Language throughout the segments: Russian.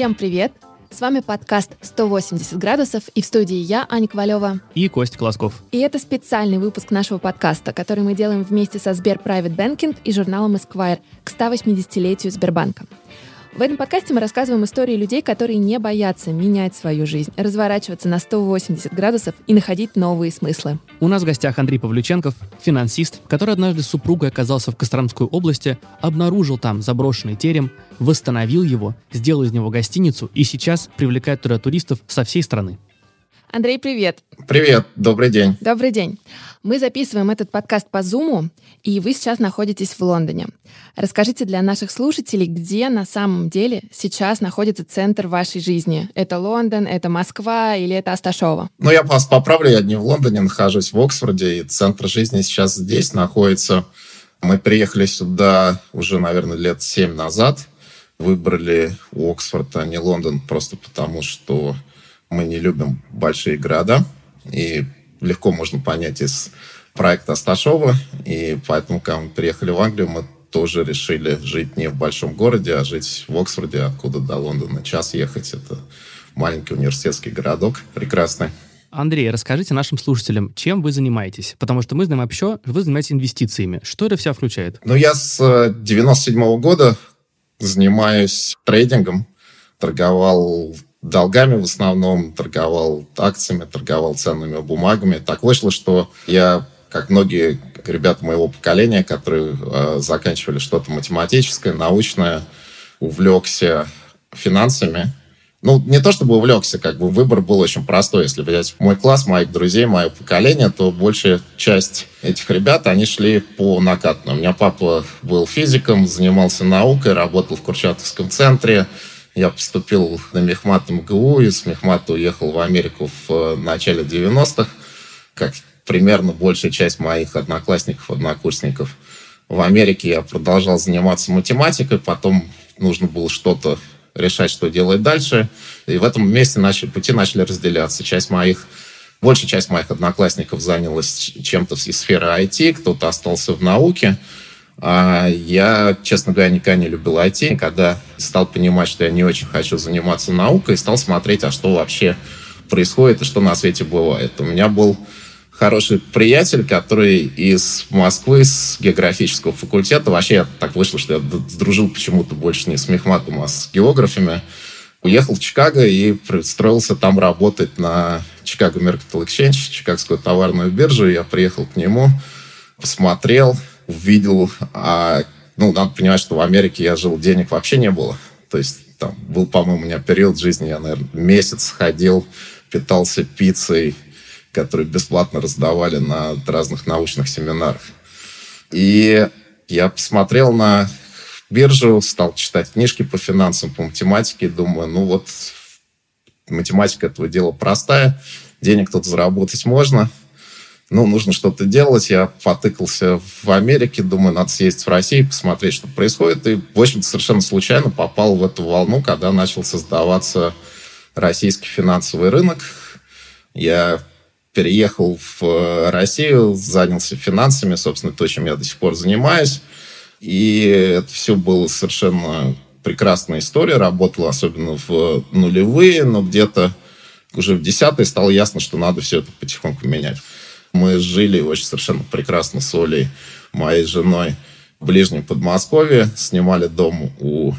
Всем привет! С вами подкаст «180 градусов» и в студии я, Аня Ковалева. И Кость Колосков. И это специальный выпуск нашего подкаста, который мы делаем вместе со Сбер Private Banking и журналом Esquire к 180-летию Сбербанка. В этом подкасте мы рассказываем истории людей, которые не боятся менять свою жизнь, разворачиваться на 180 градусов и находить новые смыслы. У нас в гостях Андрей Павлюченков, финансист, который однажды с супругой оказался в Костромской области, обнаружил там заброшенный терем, восстановил его, сделал из него гостиницу и сейчас привлекает туда туристов со всей страны. Андрей, привет. Привет, добрый день. Добрый день. Мы записываем этот подкаст по Зуму, и вы сейчас находитесь в Лондоне. Расскажите для наших слушателей, где на самом деле сейчас находится центр вашей жизни. Это Лондон, это Москва или это Асташова? Ну, я вас поправлю, я не в Лондоне нахожусь, в Оксфорде, и центр жизни сейчас здесь находится. Мы приехали сюда уже, наверное, лет семь назад. Выбрали Оксфорд, а не Лондон, просто потому что мы не любим большие города, и легко можно понять из проекта Асташова, и поэтому, когда мы приехали в Англию, мы тоже решили жить не в большом городе, а жить в Оксфорде, откуда до Лондона час ехать. Это маленький университетский городок, прекрасный. Андрей, расскажите нашим слушателям, чем вы занимаетесь? Потому что мы знаем еще, вы занимаетесь инвестициями. Что это все включает? Ну, я с 97 -го года занимаюсь трейдингом, торговал долгами в основном, торговал акциями, торговал ценными бумагами. Так вышло, что я, как многие ребята моего поколения, которые э, заканчивали что-то математическое, научное, увлекся финансами. Ну, не то чтобы увлекся, как бы выбор был очень простой. Если взять мой класс, моих друзей, мое поколение, то большая часть этих ребят, они шли по накатанному. У меня папа был физиком, занимался наукой, работал в Курчатовском центре, я поступил на мехмат МГУ, из мехмата уехал в Америку в э, начале 90-х, как примерно большая часть моих одноклассников, однокурсников. В Америке я продолжал заниматься математикой, потом нужно было что-то решать, что делать дальше. И в этом месте начали, пути начали разделяться. Часть моих, большая часть моих одноклассников занялась чем-то из сферы IT, кто-то остался в науке. А я, честно говоря, никогда не любил IT. Когда стал понимать, что я не очень хочу заниматься наукой, стал смотреть, а что вообще происходит и что на свете бывает. У меня был хороший приятель, который из Москвы, с географического факультета. Вообще я так вышло, что я дружил почему-то больше не с мехматом, а с географами. Уехал в Чикаго и пристроился там работать на Chicago Mercantile Exchange, Чикагскую товарную биржу. Я приехал к нему, посмотрел, увидел, а, ну, надо понимать, что в Америке я жил, денег вообще не было. То есть там был, по-моему, у меня период жизни, я, наверное, месяц ходил, питался пиццей, которые бесплатно раздавали на разных научных семинарах. И я посмотрел на биржу, стал читать книжки по финансам, по математике, думаю, ну вот математика этого дела простая, денег тут заработать можно, ну, нужно что-то делать. Я потыкался в Америке, думаю, надо съездить в Россию, посмотреть, что происходит. И, в общем-то, совершенно случайно попал в эту волну, когда начал создаваться российский финансовый рынок. Я переехал в Россию, занялся финансами, собственно, то, чем я до сих пор занимаюсь. И это все было совершенно прекрасная история. Работала особенно в нулевые, но где-то уже в десятые стало ясно, что надо все это потихоньку менять. Мы жили очень совершенно прекрасно с Олей, моей женой, в ближнем Подмосковье. Снимали дом у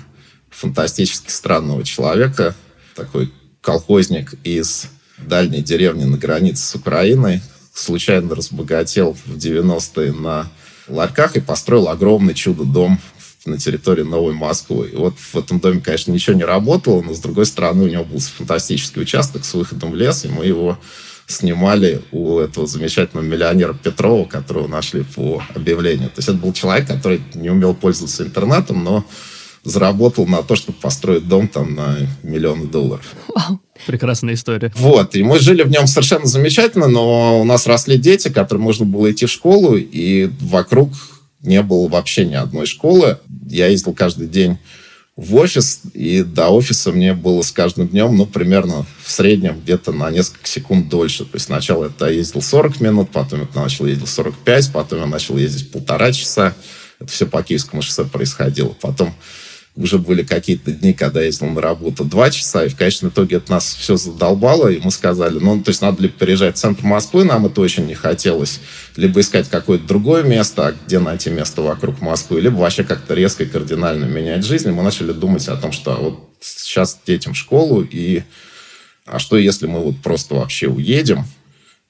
фантастически странного человека, такой колхозник из дальней деревни на границе с Украиной. Случайно разбогател в 90-е на ларьках и построил огромный чудо-дом на территории Новой Москвы. И вот в этом доме, конечно, ничего не работало, но, с другой стороны, у него был фантастический участок с выходом в лес, и мы его снимали у этого замечательного миллионера Петрова, которого нашли по объявлению. То есть это был человек, который не умел пользоваться интернетом, но заработал на то, чтобы построить дом там на миллионы долларов. Вау. Прекрасная история. Вот, и мы жили в нем совершенно замечательно, но у нас росли дети, которым нужно было идти в школу, и вокруг не было вообще ни одной школы. Я ездил каждый день в офис, и до офиса мне было с каждым днем, ну, примерно в среднем где-то на несколько секунд дольше. То есть сначала это ездил 40 минут, потом это начал ездить 45, потом я начал ездить полтора часа. Это все по Киевскому шоссе происходило. Потом уже были какие-то дни, когда я ездил на работу два часа, и в конечном итоге это нас все задолбало, и мы сказали, ну, то есть надо либо переезжать в центр Москвы, нам это очень не хотелось, либо искать какое-то другое место, а где найти место вокруг Москвы, либо вообще как-то резко и кардинально менять жизнь. И мы начали думать о том, что вот сейчас детям в школу, и а что если мы вот просто вообще уедем,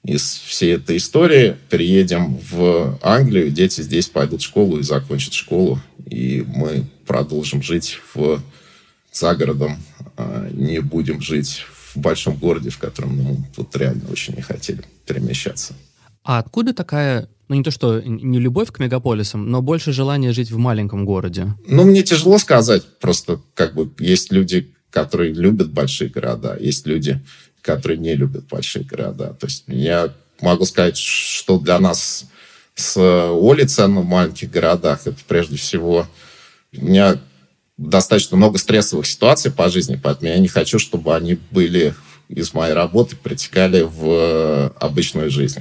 из всей этой истории переедем в Англию, дети здесь пойдут в школу и закончат школу, и мы продолжим жить в, за городом, а не будем жить в большом городе, в котором мы ну, вот реально очень не хотели перемещаться. А откуда такая, ну не то что не любовь к мегаполисам, но больше желание жить в маленьком городе? Ну, мне тяжело сказать. Просто как бы есть люди, которые любят большие города, есть люди, которые не любят большие города. То есть я могу сказать, что для нас с Олей ценно в маленьких городах. Это прежде всего... У меня достаточно много стрессовых ситуаций по жизни, поэтому я не хочу, чтобы они были из моей работы, протекали в обычную жизнь.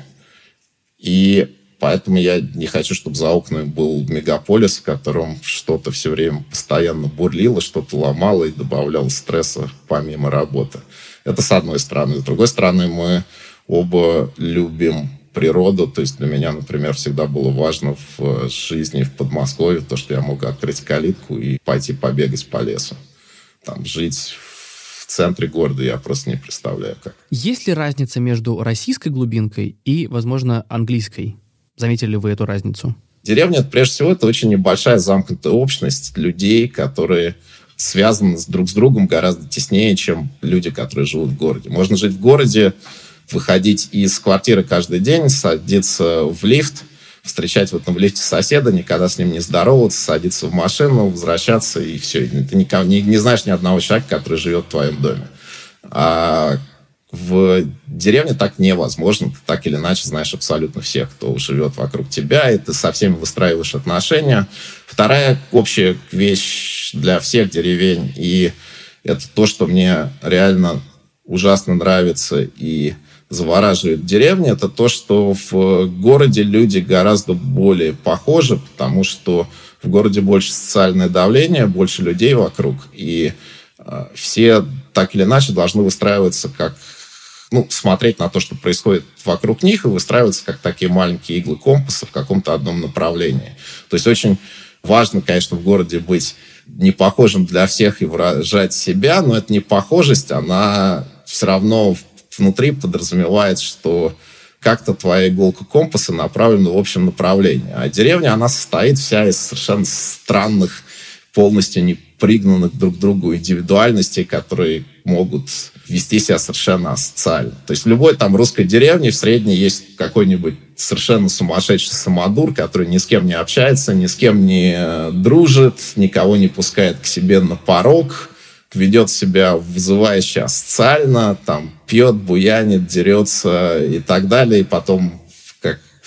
И поэтому я не хочу, чтобы за окнами был мегаполис, в котором что-то все время постоянно бурлило, что-то ломало и добавляло стресса помимо работы. Это с одной стороны. С другой стороны, мы оба любим природу. То есть для меня, например, всегда было важно в жизни в Подмосковье то, что я мог открыть калитку и пойти побегать по лесу. Там жить в центре города я просто не представляю как. Есть ли разница между российской глубинкой и, возможно, английской? Заметили ли вы эту разницу? Деревня, это, прежде всего, это очень небольшая замкнутая общность людей, которые связаны друг с другом гораздо теснее, чем люди, которые живут в городе. Можно жить в городе, выходить из квартиры каждый день, садиться в лифт, встречать в этом лифте соседа, никогда с ним не здороваться, садиться в машину, возвращаться, и все. Ты никого, не, не знаешь ни одного человека, который живет в твоем доме. А в деревне так невозможно. Ты так или иначе знаешь абсолютно всех, кто живет вокруг тебя, и ты со всеми выстраиваешь отношения. Вторая общая вещь для всех деревень, и это то, что мне реально ужасно нравится и завораживает в деревне, это то, что в городе люди гораздо более похожи, потому что в городе больше социальное давление, больше людей вокруг, и э, все так или иначе должны выстраиваться как ну, смотреть на то, что происходит вокруг них, и выстраиваться как такие маленькие иглы компаса в каком-то одном направлении. То есть очень важно, конечно, в городе быть не похожим для всех и выражать себя, но эта непохожесть, она все равно внутри подразумевает, что как-то твоя иголка компаса направлена в общем направлении. А деревня, она состоит вся из совершенно странных, полностью не пригнанных друг к другу индивидуальностей, которые могут вести себя совершенно асоциально. То есть в любой там русской деревне в средней есть какой-нибудь совершенно сумасшедший самодур, который ни с кем не общается, ни с кем не э, дружит, никого не пускает к себе на порог, ведет себя вызывающе асоциально, там пьет, буянит, дерется и так далее, и потом,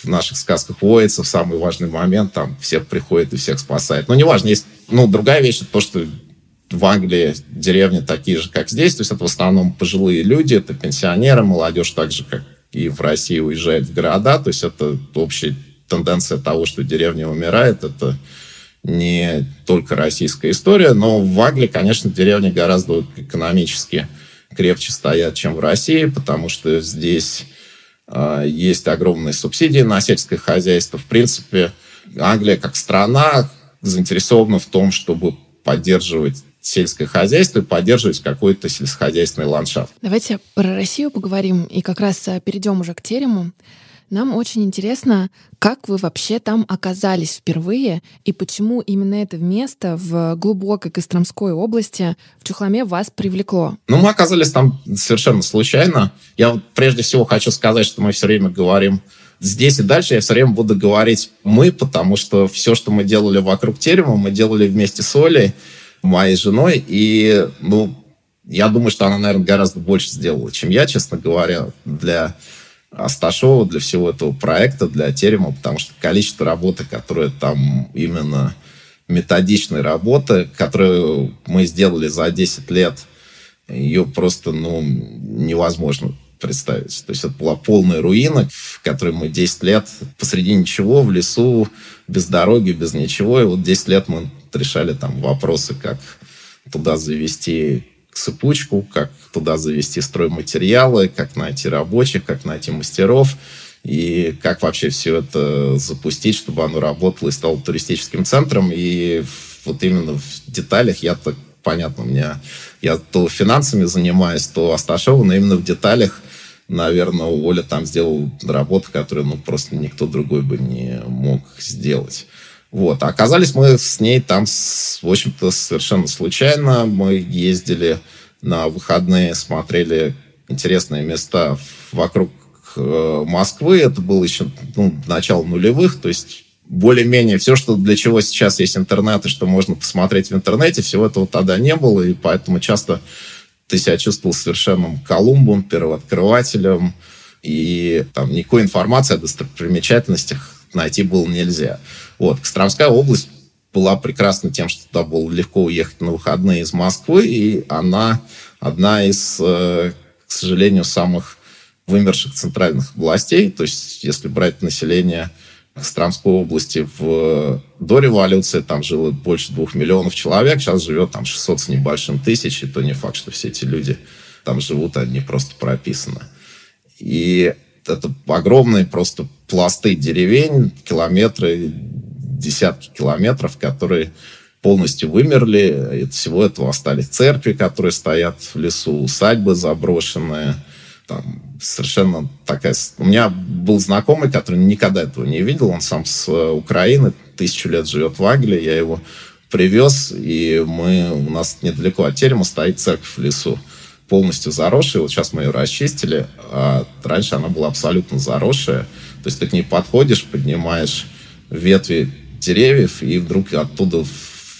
в наших сказках воится, в самый важный момент там всех приходит и всех спасает. Но неважно, есть ну, другая вещь, это то, что в Англии деревни такие же, как здесь. То есть это в основном пожилые люди, это пенсионеры, молодежь так же, как и в России уезжает в города. То есть это общая тенденция того, что деревня умирает. Это не только российская история, но в Англии, конечно, деревни гораздо экономически крепче стоят, чем в России, потому что здесь есть огромные субсидии на сельское хозяйство. В принципе, Англия как страна заинтересована в том, чтобы поддерживать сельское хозяйство и поддерживать какой-то сельскохозяйственный ландшафт. Давайте про Россию поговорим и как раз э, перейдем уже к терему. Нам очень интересно, как вы вообще там оказались впервые и почему именно это место в глубокой Костромской области в Чухломе вас привлекло? Ну, мы оказались там совершенно случайно. Я прежде всего хочу сказать, что мы все время говорим здесь и дальше я все время буду говорить «мы», потому что все, что мы делали вокруг терема, мы делали вместе с Олей, моей женой, и, ну, я думаю, что она, наверное, гораздо больше сделала, чем я, честно говоря, для Асташова, для всего этого проекта, для терема, потому что количество работы, которое там именно методичной работы, которую мы сделали за 10 лет, ее просто, ну, невозможно представить. То есть это была полная руина, в которой мы 10 лет посреди ничего, в лесу, без дороги, без ничего. И вот 10 лет мы решали там вопросы, как туда завести цепочку, как туда завести стройматериалы, как найти рабочих, как найти мастеров и как вообще все это запустить, чтобы оно работало и стало туристическим центром. И вот именно в деталях я так понятно, у меня я то финансами занимаюсь, то Асташова, но именно в деталях, наверное, Оля там сделал работу, которую ну, просто никто другой бы не мог сделать. Вот. А оказались мы с ней там, в общем-то, совершенно случайно. Мы ездили на выходные, смотрели интересные места вокруг э, Москвы. Это было еще ну, начало нулевых, то есть более-менее все, что для чего сейчас есть интернет и что можно посмотреть в интернете, всего этого тогда не было, и поэтому часто ты себя чувствовал совершенным Колумбом, первооткрывателем, и там никакой информации о достопримечательностях найти было нельзя. Вот. Костромская область была прекрасна тем, что туда было легко уехать на выходные из Москвы, и она одна из, э, к сожалению, самых вымерших центральных областей. То есть, если брать население Костромской области в, до революции там жило больше двух миллионов человек, сейчас живет там 600 с небольшим тысяч, и то не факт, что все эти люди там живут, они просто прописаны. И это огромные просто пласты деревень, километры, десятки километров, которые полностью вымерли. От всего этого остались церкви, которые стоят в лесу, усадьбы заброшенные, там совершенно такая... У меня был знакомый, который никогда этого не видел. Он сам с э, Украины, тысячу лет живет в Англии. Я его привез, и мы... У нас недалеко от терема стоит церковь в лесу полностью заросшая. Вот сейчас мы ее расчистили. А раньше она была абсолютно заросшая. То есть ты к ней подходишь, поднимаешь ветви деревьев, и вдруг оттуда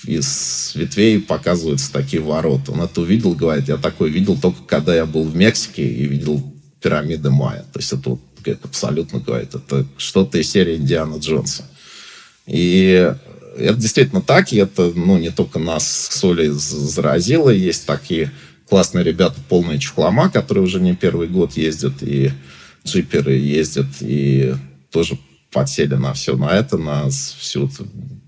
из ветвей показываются такие ворота. Он это увидел, говорит, я такой видел только когда я был в Мексике и видел пирамиды Майя. То есть это, вот, это абсолютно говорит, это что-то из серии Индиана Джонса. И это действительно так, и это ну, не только нас с Олей заразило, есть такие классные ребята, полные чехлома, которые уже не первый год ездят, и джиперы ездят, и тоже подсели на все на это, на всю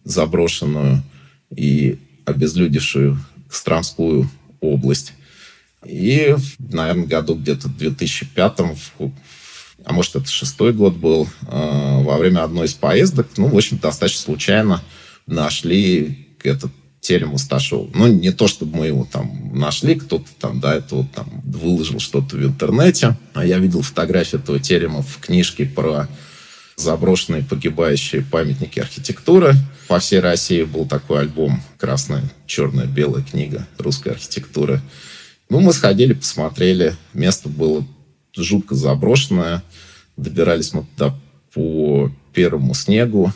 заброшенную и обезлюдившую Костромскую область. И, наверное, году где-то в 2005 а может, это шестой год был, э, во время одной из поездок, ну, в общем, достаточно случайно нашли этот терем Усташова. Ну, не то, чтобы мы его там нашли, кто-то там до этого там выложил что-то в интернете, а я видел фотографию этого терема в книжке про заброшенные погибающие памятники архитектуры. По всей России был такой альбом «Красная, черная, белая книга русской архитектуры». Ну, мы сходили, посмотрели. Место было жутко заброшенное. Добирались мы туда по первому снегу.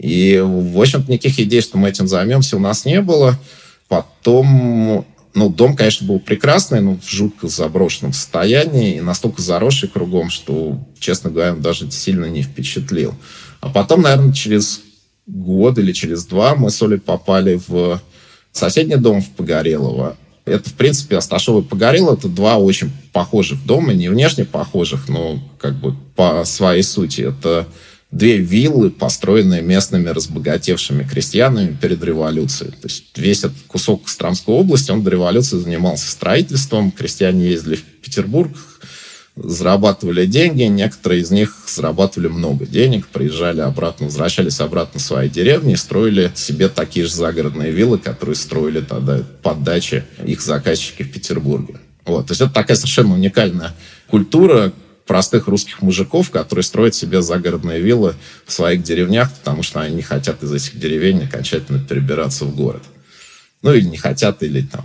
И, в общем-то, никаких идей, что мы этим займемся, у нас не было. Потом, ну, дом, конечно, был прекрасный, но в жутко заброшенном состоянии и настолько заросший кругом, что, честно говоря, он даже сильно не впечатлил. А потом, наверное, через год или через два мы с Олей попали в соседний дом в Погорелово. Это, в принципе, Асташова и Погорело. Это два очень похожих дома, не внешне похожих, но как бы по своей сути. Это две виллы, построенные местными разбогатевшими крестьянами перед революцией. То есть весь этот кусок Костромской области, он до революции занимался строительством. Крестьяне ездили в Петербург, зарабатывали деньги, некоторые из них зарабатывали много денег, приезжали обратно, возвращались обратно в свои деревни и строили себе такие же загородные виллы, которые строили тогда под дачи их заказчики в Петербурге. Вот. То есть это такая совершенно уникальная культура простых русских мужиков, которые строят себе загородные виллы в своих деревнях, потому что они не хотят из этих деревень окончательно перебираться в город. Ну, или не хотят, или там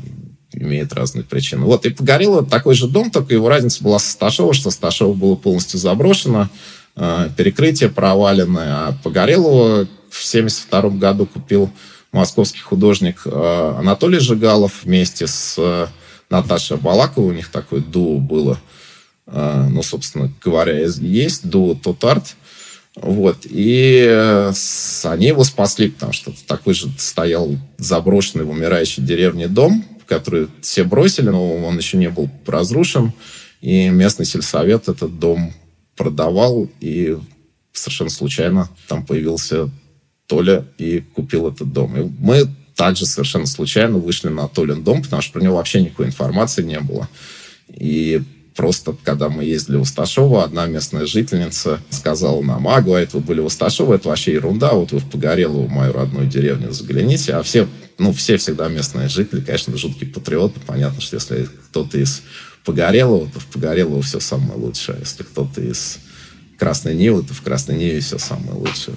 имеет разные причины. Вот, и Погорело такой же дом, только его разница была со Сташова, что Сташова было полностью заброшено, э, перекрытие проваленное, а Погорелого в 72 году купил московский художник э, Анатолий Жигалов вместе с э, Наташей Балаковой, у них такое дуо было, ну, собственно говоря, есть дуо Тотарт, вот. И они его спасли, потому что такой же стоял заброшенный в умирающей деревне дом, который все бросили, но он еще не был разрушен. И местный сельсовет этот дом продавал, и совершенно случайно там появился Толя и купил этот дом. И мы также совершенно случайно вышли на Толин дом, потому что про него вообще никакой информации не было. И просто, когда мы ездили в Усташово, одна местная жительница сказала нам, а, говорит, вы были в Усташово, это вообще ерунда, вот вы в Погорелову, мою родную деревню, загляните. А все, ну, все всегда местные жители, конечно, жуткие патриоты. Понятно, что если кто-то из Погорелого, то в Погорелово все самое лучшее. Если кто-то из Красной Нивы, то в Красной Ниве все самое лучшее.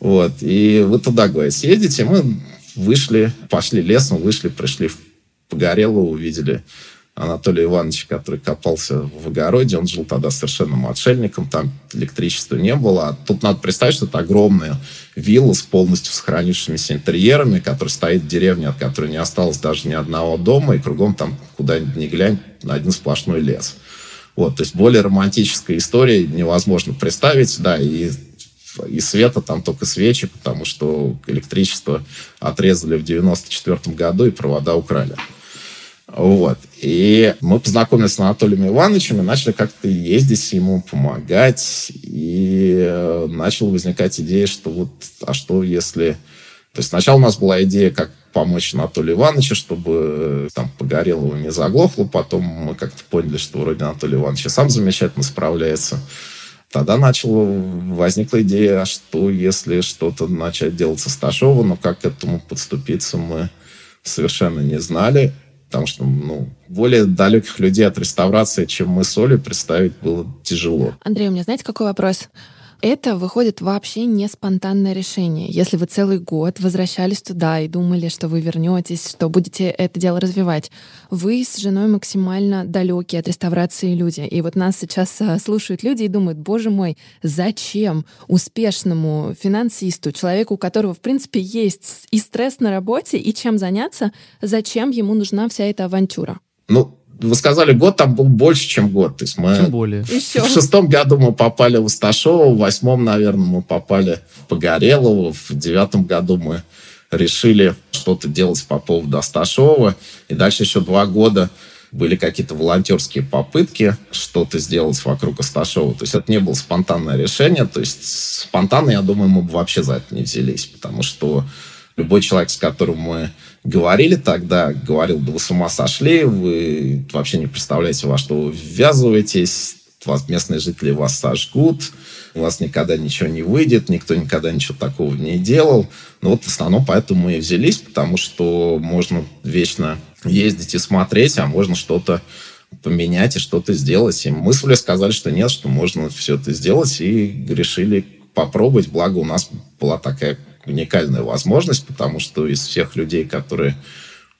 Вот. И вы туда, говорит, съездите. Мы вышли, пошли лесом, вышли, пришли в Погорелово, увидели Анатолия Ивановича, который копался в огороде. Он жил тогда совершенно отшельником, там электричества не было. А тут надо представить, что это огромная вилла с полностью сохранившимися интерьерами, которая стоит в деревне, от которой не осталось даже ни одного дома, и кругом там, куда ни глянь, один сплошной лес. Вот, то есть более романтической истории невозможно представить, да, и и света там только свечи, потому что электричество отрезали в 94 году и провода украли. Вот. И мы познакомились с Анатолием Ивановичем и начали как-то ездить ему, помогать. И э, начала возникать идея, что вот, а что если... То есть сначала у нас была идея, как помочь Анатолию Ивановичу, чтобы э, там Погорелого не заглохло. Потом мы как-то поняли, что вроде Анатолий Иванович сам замечательно справляется. Тогда начала, возникла идея, а что если что-то начать делать со Сташова, но как к этому подступиться мы совершенно не знали потому что ну, более далеких людей от реставрации, чем мы с Олей, представить было тяжело. Андрей, у меня знаете, какой вопрос? Это выходит вообще не спонтанное решение. Если вы целый год возвращались туда и думали, что вы вернетесь, что будете это дело развивать, вы с женой максимально далекие от реставрации люди. И вот нас сейчас а, слушают люди и думают, боже мой, зачем успешному финансисту, человеку, у которого, в принципе, есть и стресс на работе, и чем заняться, зачем ему нужна вся эта авантюра? Ну, вы сказали, год там был больше, чем год. То есть мы Тем более. Еще. В шестом году мы попали в Усташово, в восьмом, наверное, мы попали в Погорелово, в девятом году мы решили что-то делать по поводу Асташова. И дальше еще два года были какие-то волонтерские попытки что-то сделать вокруг Асташова. То есть это не было спонтанное решение. То есть спонтанно, я думаю, мы бы вообще за это не взялись, потому что любой человек, с которым мы говорили тогда, говорил, вы с ума сошли, вы вообще не представляете, во что вы ввязываетесь, вас местные жители вас сожгут, у вас никогда ничего не выйдет, никто никогда ничего такого не делал. Ну вот в основном поэтому мы и взялись, потому что можно вечно ездить и смотреть, а можно что-то поменять и что-то сделать. И мы с Улей сказали, что нет, что можно все это сделать, и решили попробовать. Благо у нас была такая уникальная возможность, потому что из всех людей, которые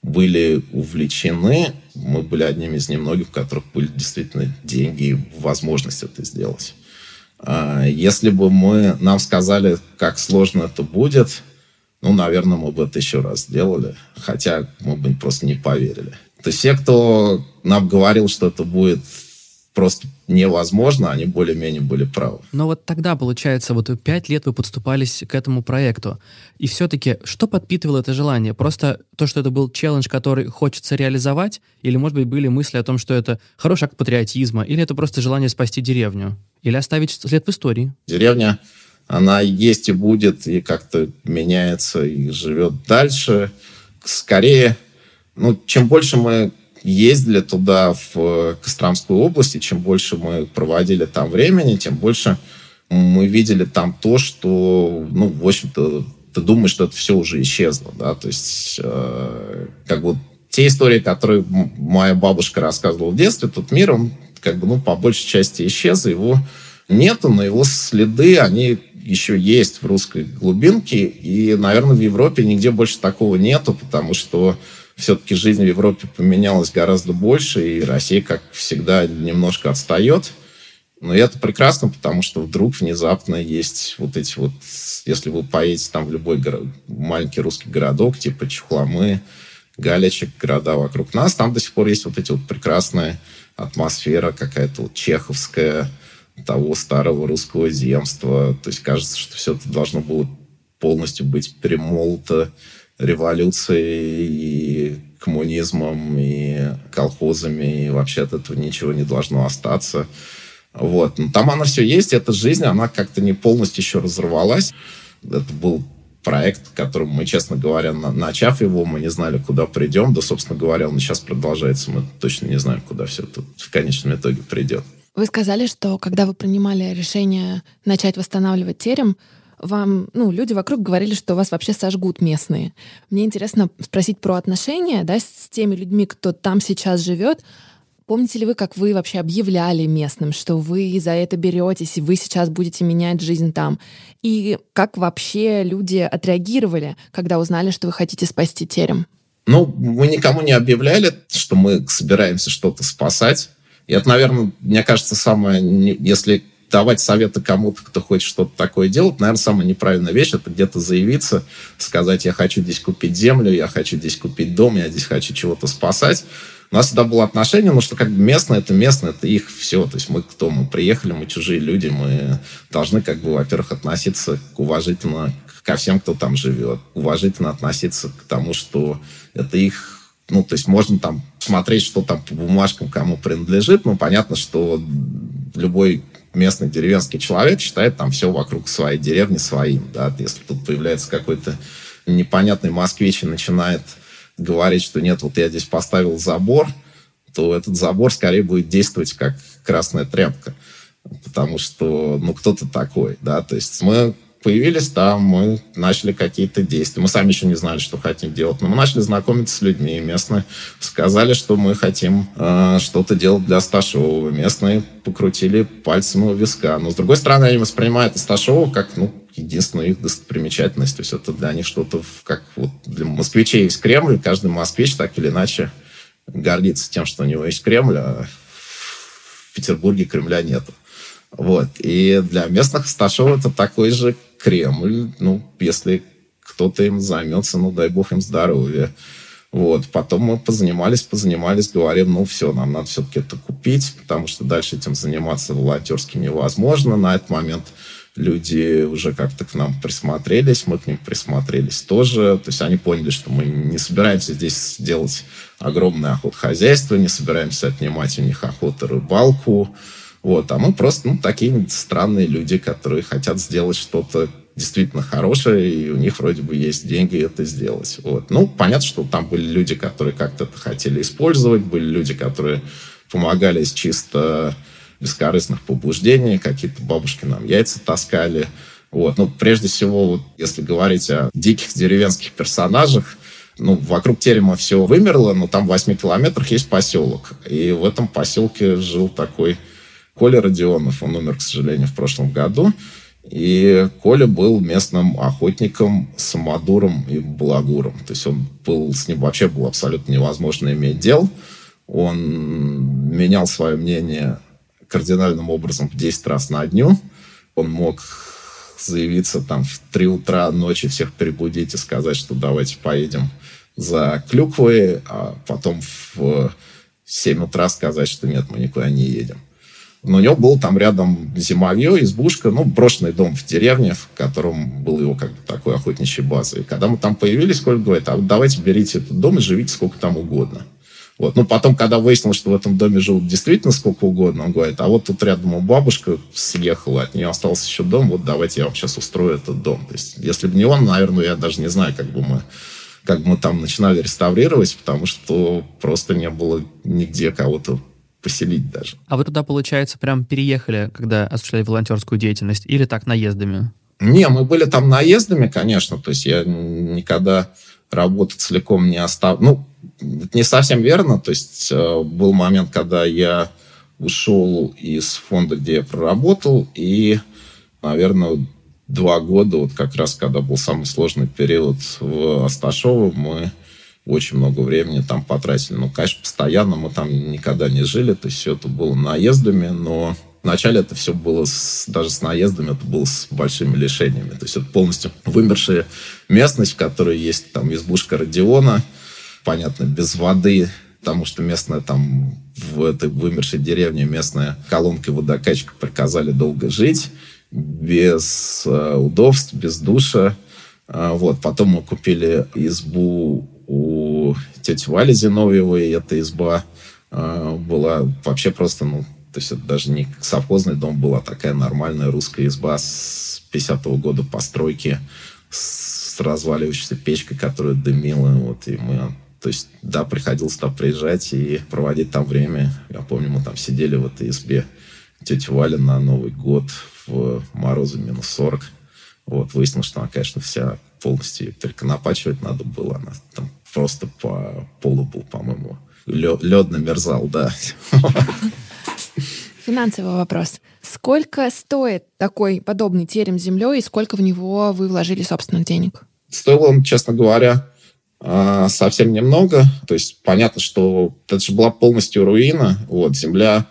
были увлечены, мы были одними из немногих, у которых были действительно деньги и возможность это сделать. А, если бы мы нам сказали, как сложно это будет, ну, наверное, мы бы это еще раз сделали, хотя мы бы просто не поверили. То есть все, кто нам говорил, что это будет просто невозможно, они более-менее были правы. Но вот тогда, получается, вот пять лет вы подступались к этому проекту. И все-таки, что подпитывало это желание? Просто то, что это был челлендж, который хочется реализовать? Или, может быть, были мысли о том, что это хороший акт патриотизма? Или это просто желание спасти деревню? Или оставить след в истории? Деревня, она есть и будет, и как-то меняется, и живет дальше. Скорее, ну, чем больше мы ездили туда, в Костромскую область, и чем больше мы проводили там времени, тем больше мы видели там то, что, ну, в общем-то, ты думаешь, что это все уже исчезло, да, то есть, э, как бы те истории, которые моя бабушка рассказывала в детстве, тот мир, он как бы, ну, по большей части исчез, его нету, но его следы, они еще есть в русской глубинке, и, наверное, в Европе нигде больше такого нету, потому что все-таки жизнь в Европе поменялась гораздо больше, и Россия, как всегда, немножко отстает. Но это прекрасно, потому что вдруг внезапно есть вот эти вот... Если вы поедете там в любой город, маленький русский городок, типа Чухломы, Галичек, города вокруг нас, там до сих пор есть вот эти вот прекрасная атмосфера какая-то вот чеховская, того старого русского земства. То есть кажется, что все это должно было полностью быть перемолото революцией и коммунизмом, и колхозами, и вообще от этого ничего не должно остаться. Вот. Но там оно все есть, эта жизнь, она как-то не полностью еще разорвалась. Это был проект, которым мы, честно говоря, на, начав его, мы не знали, куда придем. Да, собственно говоря, он сейчас продолжается. Мы точно не знаем, куда все это в конечном итоге придет. Вы сказали, что когда вы принимали решение начать восстанавливать терем, вам, ну, люди вокруг говорили, что вас вообще сожгут местные. Мне интересно спросить про отношения, да, с теми людьми, кто там сейчас живет. Помните ли вы, как вы вообще объявляли местным, что вы за это беретесь, и вы сейчас будете менять жизнь там? И как вообще люди отреагировали, когда узнали, что вы хотите спасти терем? Ну, мы никому не объявляли, что мы собираемся что-то спасать. И это, наверное, мне кажется, самое, если давать советы кому-то, кто хочет что-то такое делать, наверное, самая неправильная вещь — это где-то заявиться, сказать, я хочу здесь купить землю, я хочу здесь купить дом, я здесь хочу чего-то спасать. У нас всегда было отношение, ну, что как бы местное, это местное, это их все. То есть мы кто? Мы приехали, мы чужие люди, мы должны, как бы, во-первых, относиться уважительно ко всем, кто там живет, уважительно относиться к тому, что это их ну, то есть можно там смотреть, что там по бумажкам кому принадлежит, но понятно, что любой местный деревенский человек считает там все вокруг своей деревни своим, да, если тут появляется какой-то непонятный москвич и начинает говорить, что нет, вот я здесь поставил забор, то этот забор скорее будет действовать как красная тряпка, потому что, ну, кто-то такой, да, то есть мы появились там, мы начали какие-то действия. Мы сами еще не знали, что хотим делать, но мы начали знакомиться с людьми. Местные сказали, что мы хотим э, что-то делать для Сташова. Местные покрутили пальцем у виска. Но, с другой стороны, они воспринимают Сташова как, ну, единственную их достопримечательность. То есть это для них что-то, как вот для москвичей есть Кремль, каждый москвич так или иначе гордится тем, что у него есть Кремль, а в Петербурге Кремля нету. Вот. И для местных Сташов это такой же Кремль, ну, если кто-то им займется, ну, дай бог им здоровья. Вот. Потом мы позанимались, позанимались, говорим, ну, все, нам надо все-таки это купить, потому что дальше этим заниматься волонтерски невозможно. На этот момент люди уже как-то к нам присмотрелись, мы к ним присмотрелись тоже. То есть они поняли, что мы не собираемся здесь делать огромное охотхозяйство, не собираемся отнимать у них охоту, рыбалку. Вот, а мы просто ну, такие странные люди, которые хотят сделать что-то действительно хорошее, и у них вроде бы есть деньги это сделать. Вот. Ну, понятно, что там были люди, которые как-то это хотели использовать, были люди, которые помогали из чисто бескорыстных побуждений, какие-то бабушки нам яйца таскали. Вот. Ну, прежде всего, вот, если говорить о диких деревенских персонажах, ну, вокруг терема все вымерло, но там в 8 километрах есть поселок. И в этом поселке жил такой Коля Родионов, он умер, к сожалению, в прошлом году. И Коля был местным охотником, самодуром и благуром. То есть он был, с ним вообще было абсолютно невозможно иметь дел. Он менял свое мнение кардинальным образом в 10 раз на дню. Он мог заявиться там в 3 утра ночи, всех перебудить и сказать, что давайте поедем за клюквой, а потом в 7 утра сказать, что нет, мы никуда не едем. Но у него был там рядом зимовье, избушка, ну, брошенный дом в деревне, в котором был его как бы такой охотничьей базой. И когда мы там появились, Коля говорит, а давайте берите этот дом и живите сколько там угодно. Вот. Ну, потом, когда выяснилось, что в этом доме живут действительно сколько угодно, он говорит, а вот тут рядом у бабушка съехала, от нее остался еще дом, вот давайте я вам сейчас устрою этот дом. То есть, если бы не он, наверное, я даже не знаю, как бы мы как бы мы там начинали реставрировать, потому что просто не было нигде кого-то поселить даже. А вы туда, получается, прям переехали, когда осуществляли волонтерскую деятельность, или так наездами? Не, мы были там наездами, конечно, то есть я никогда работу целиком не оставил. Ну, не совсем верно, то есть э, был момент, когда я ушел из фонда, где я проработал, и, наверное, два года, вот как раз когда был самый сложный период в Асташово, мы очень много времени там потратили. Ну, конечно, постоянно мы там никогда не жили, то есть все это было наездами, но вначале это все было с, даже с наездами, это было с большими лишениями. То есть это полностью вымершая местность, в которой есть там избушка Родиона, понятно, без воды, потому что местная там в этой вымершей деревне местная колонка водокачка приказали долго жить, без э, удобств, без душа. А, вот. Потом мы купили избу у тети Вали Зиновьевой эта изба э, была вообще просто, ну, то есть это даже не совхозный дом, была такая нормальная русская изба с 50-го года постройки, с разваливающейся печкой, которая дымила. Вот, и мы то есть, да, приходилось там приезжать и проводить там время. Я помню, мы там сидели в этой избе тети Вали на Новый год в морозы минус 40. Вот, выяснилось, что она, конечно, вся полностью переконопачивать надо было. Она там просто по полу был, по-моему, лед, намерзал, да. Финансовый вопрос. Сколько стоит такой подобный терем с землей и сколько в него вы вложили собственных денег? Стоил он, честно говоря, а, совсем немного. То есть понятно, что это же была полностью руина. Вот, земля...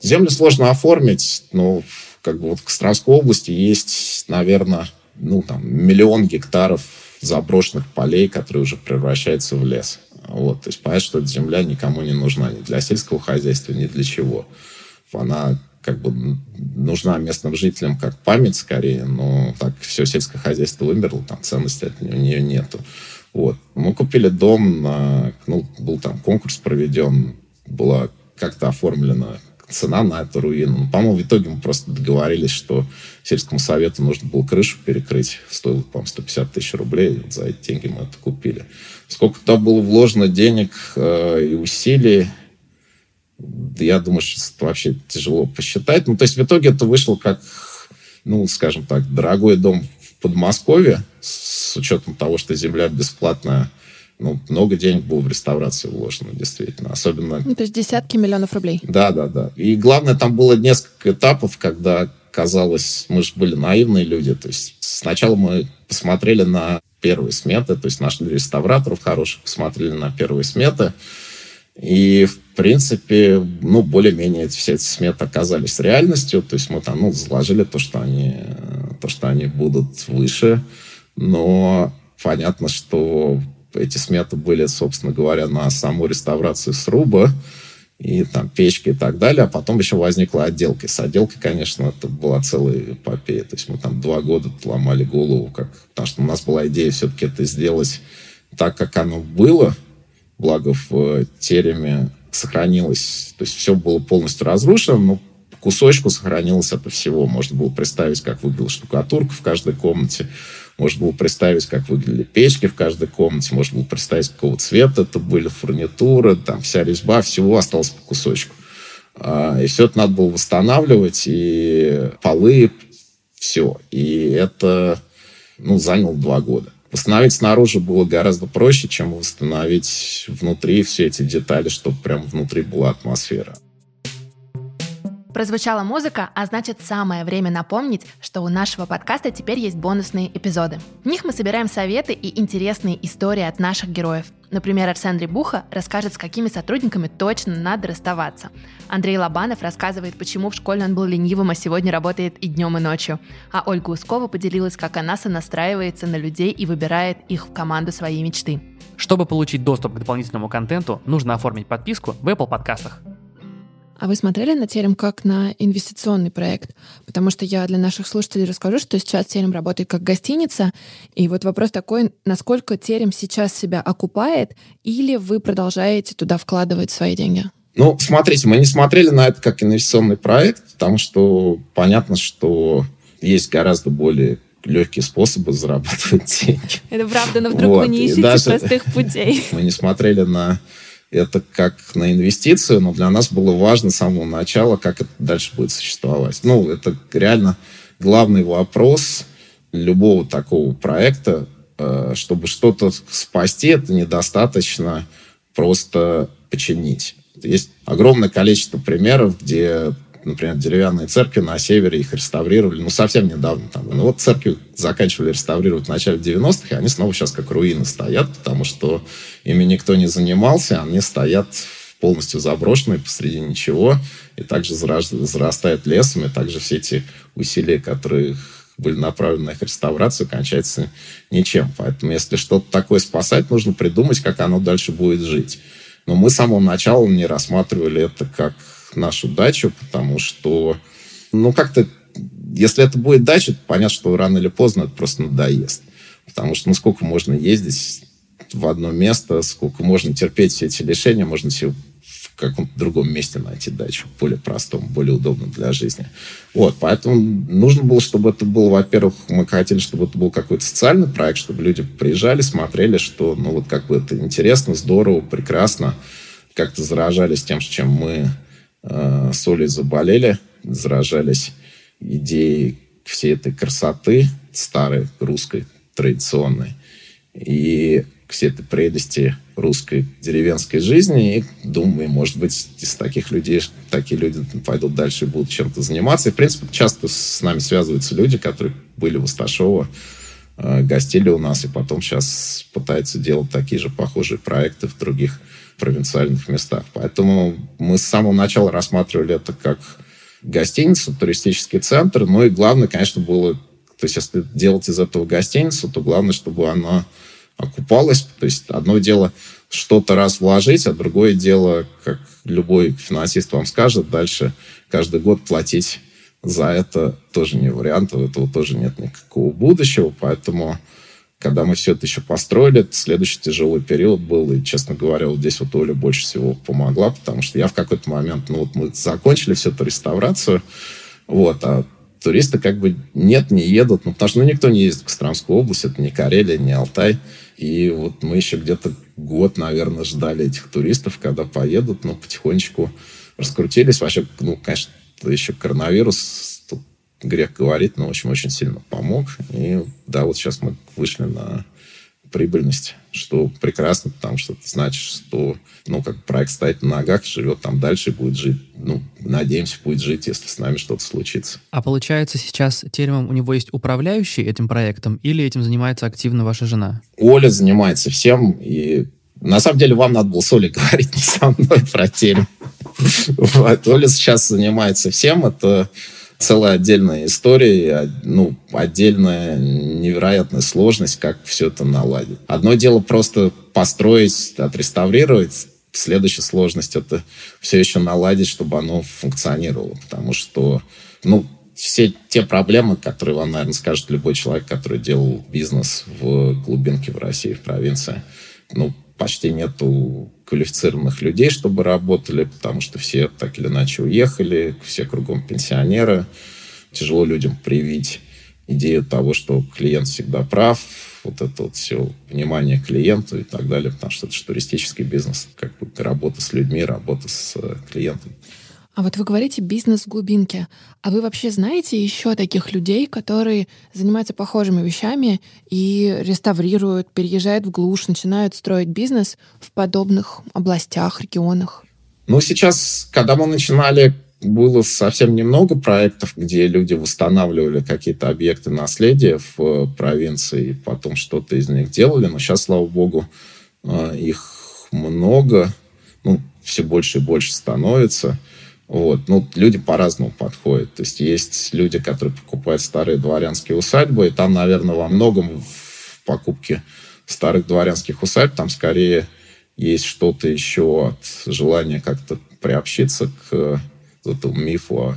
Землю сложно оформить, но как бы вот в Костромской области есть, наверное, ну, там, миллион гектаров заброшенных полей, которые уже превращаются в лес. Вот, то есть понятно, что эта земля никому не нужна ни для сельского хозяйства, ни для чего она как бы нужна местным жителям как память скорее, но так все сельское хозяйство вымерло, там ценности от нее нету. Вот. Мы купили дом, на, ну, был там конкурс проведен, была как-то оформлена цена на эту руину. Ну, по-моему, в итоге мы просто договорились, что сельскому совету нужно было крышу перекрыть. Стоило, по-моему, 150 тысяч рублей. Вот за эти деньги мы это купили. Сколько там было вложено денег э, и усилий, я думаю, что это вообще тяжело посчитать. Ну, то есть в итоге это вышло как, ну, скажем так, дорогой дом в Подмосковье, с учетом того, что земля бесплатная. Ну, много денег было в реставрацию вложено, действительно. Особенно... Ну, то есть десятки миллионов рублей. Да, да, да. И главное, там было несколько этапов, когда казалось, мы же были наивные люди. То есть сначала мы посмотрели на первые сметы, то есть нашли реставраторов хороших, посмотрели на первые сметы, и, в принципе, ну, более-менее все эти сметы оказались реальностью. То есть мы там, ну, заложили то, что они, то, что они будут выше. Но понятно, что эти сметы были, собственно говоря, на саму реставрацию сруба и там печки и так далее. А потом еще возникла отделка. И с отделкой, конечно, это была целая эпопея. То есть мы там два года ломали голову, как... потому что у нас была идея все-таки это сделать так, как оно было – благо в э, тереме сохранилось, то есть все было полностью разрушено, но кусочку сохранилось это всего. Можно было представить, как выглядела штукатурка в каждой комнате, можно было представить, как выглядели печки в каждой комнате, можно было представить, какого цвета это были фурнитуры, там вся резьба, всего осталось по кусочку. А, и все это надо было восстанавливать, и полы, все. И это ну, заняло два года. Восстановить снаружи было гораздо проще, чем восстановить внутри все эти детали, чтобы прям внутри была атмосфера. Прозвучала музыка, а значит самое время напомнить, что у нашего подкаста теперь есть бонусные эпизоды. В них мы собираем советы и интересные истории от наших героев. Например, Арсен Рябуха расскажет, с какими сотрудниками точно надо расставаться. Андрей Лобанов рассказывает, почему в школе он был ленивым, а сегодня работает и днем, и ночью. А Ольга Ускова поделилась, как она сонастраивается на людей и выбирает их в команду своей мечты. Чтобы получить доступ к дополнительному контенту, нужно оформить подписку в Apple подкастах. А вы смотрели на Терем как на инвестиционный проект? Потому что я для наших слушателей расскажу, что сейчас Терем работает как гостиница. И вот вопрос такой, насколько Терем сейчас себя окупает, или вы продолжаете туда вкладывать свои деньги? Ну, смотрите, мы не смотрели на это как инвестиционный проект, потому что понятно, что есть гораздо более легкие способы зарабатывать деньги. Это правда, но вдруг вот. вы не ищете даже простых путей. Мы не смотрели на это как на инвестицию, но для нас было важно с самого начала, как это дальше будет существовать. Ну, это реально главный вопрос любого такого проекта, э, чтобы что-то спасти, это недостаточно просто починить. Есть огромное количество примеров, где например, деревянные церкви на севере, их реставрировали, ну, совсем недавно. Там. Ну, вот церкви заканчивали реставрировать в начале 90-х, и они снова сейчас как руины стоят, потому что ими никто не занимался, они стоят полностью заброшенные посреди ничего, и также зарастают лесом, и также все эти усилия, которые были направлены на их реставрацию, кончаются ничем. Поэтому, если что-то такое спасать, нужно придумать, как оно дальше будет жить. Но мы с самого начала не рассматривали это как нашу дачу, потому что, ну, как-то, если это будет дача, то понятно, что рано или поздно это просто надоест. Потому что, ну, сколько можно ездить в одно место, сколько можно терпеть все эти лишения, можно себе в каком-то другом месте найти дачу, более простом, более удобном для жизни. Вот, поэтому нужно было, чтобы это был, во-первых, мы хотели, чтобы это был какой-то социальный проект, чтобы люди приезжали, смотрели, что, ну, вот как бы это интересно, здорово, прекрасно, как-то заражались тем, чем мы э, с Олей заболели, заражались идеей всей этой красоты старой, русской, традиционной. И всей этой прелести русской деревенской жизни. И думаю, может быть, из таких людей, такие люди пойдут дальше и будут чем-то заниматься. И, в принципе, часто с нами связываются люди, которые были в Усташово, э, гостили у нас, и потом сейчас пытаются делать такие же похожие проекты в других провинциальных местах. Поэтому мы с самого начала рассматривали это как гостиницу, туристический центр. Ну и главное, конечно, было... То есть, если делать из этого гостиницу, то главное, чтобы она окупалась. То есть одно дело что-то раз вложить, а другое дело, как любой финансист вам скажет, дальше каждый год платить за это тоже не вариант, у этого тоже нет никакого будущего, поэтому когда мы все это еще построили, следующий тяжелый период был, и, честно говоря, вот здесь вот Оля больше всего помогла, потому что я в какой-то момент, ну вот мы закончили всю эту реставрацию, вот, а туристы как бы нет, не едут, ну, потому что ну, никто не ездит в Костромскую область, это не Карелия, не Алтай. И вот мы еще где-то год, наверное, ждали этих туристов, когда поедут, но потихонечку раскрутились. Вообще, ну, конечно, еще коронавирус, грех говорит, но очень-очень сильно помог. И да, вот сейчас мы вышли на прибыльность, что прекрасно, потому что это значит, что ну, как проект стоит на ногах, живет там дальше, будет жить, ну, надеемся, будет жить, если с нами что-то случится. А получается, сейчас Теремом у него есть управляющий этим проектом или этим занимается активно ваша жена? Оля занимается всем, и на самом деле вам надо было с Олей говорить, не со мной про Терем. Оля сейчас занимается всем, это целая отдельная история, ну, отдельная невероятная сложность, как все это наладить. Одно дело просто построить, отреставрировать, следующая сложность это все еще наладить, чтобы оно функционировало, потому что, ну, все те проблемы, которые вам, наверное, скажет любой человек, который делал бизнес в глубинке в России, в провинции, ну, почти нету квалифицированных людей, чтобы работали, потому что все так или иначе уехали, все кругом пенсионеры. Тяжело людям привить идею того, что клиент всегда прав, вот это вот все внимание клиенту и так далее, потому что это же туристический бизнес, как бы работа с людьми, работа с клиентом. А вот вы говорите бизнес в глубинке. А вы вообще знаете еще таких людей, которые занимаются похожими вещами и реставрируют, переезжают в глушь, начинают строить бизнес в подобных областях, регионах? Ну, сейчас, когда мы начинали, было совсем немного проектов, где люди восстанавливали какие-то объекты наследия в э, провинции, и потом что-то из них делали. Но сейчас, слава богу, э, их много, ну, все больше и больше становится. Вот. Ну, люди по-разному подходят. То есть есть люди, которые покупают старые дворянские усадьбы, и там, наверное, во многом в покупке старых дворянских усадьб там скорее есть что-то еще от желания как-то приобщиться к этому мифу о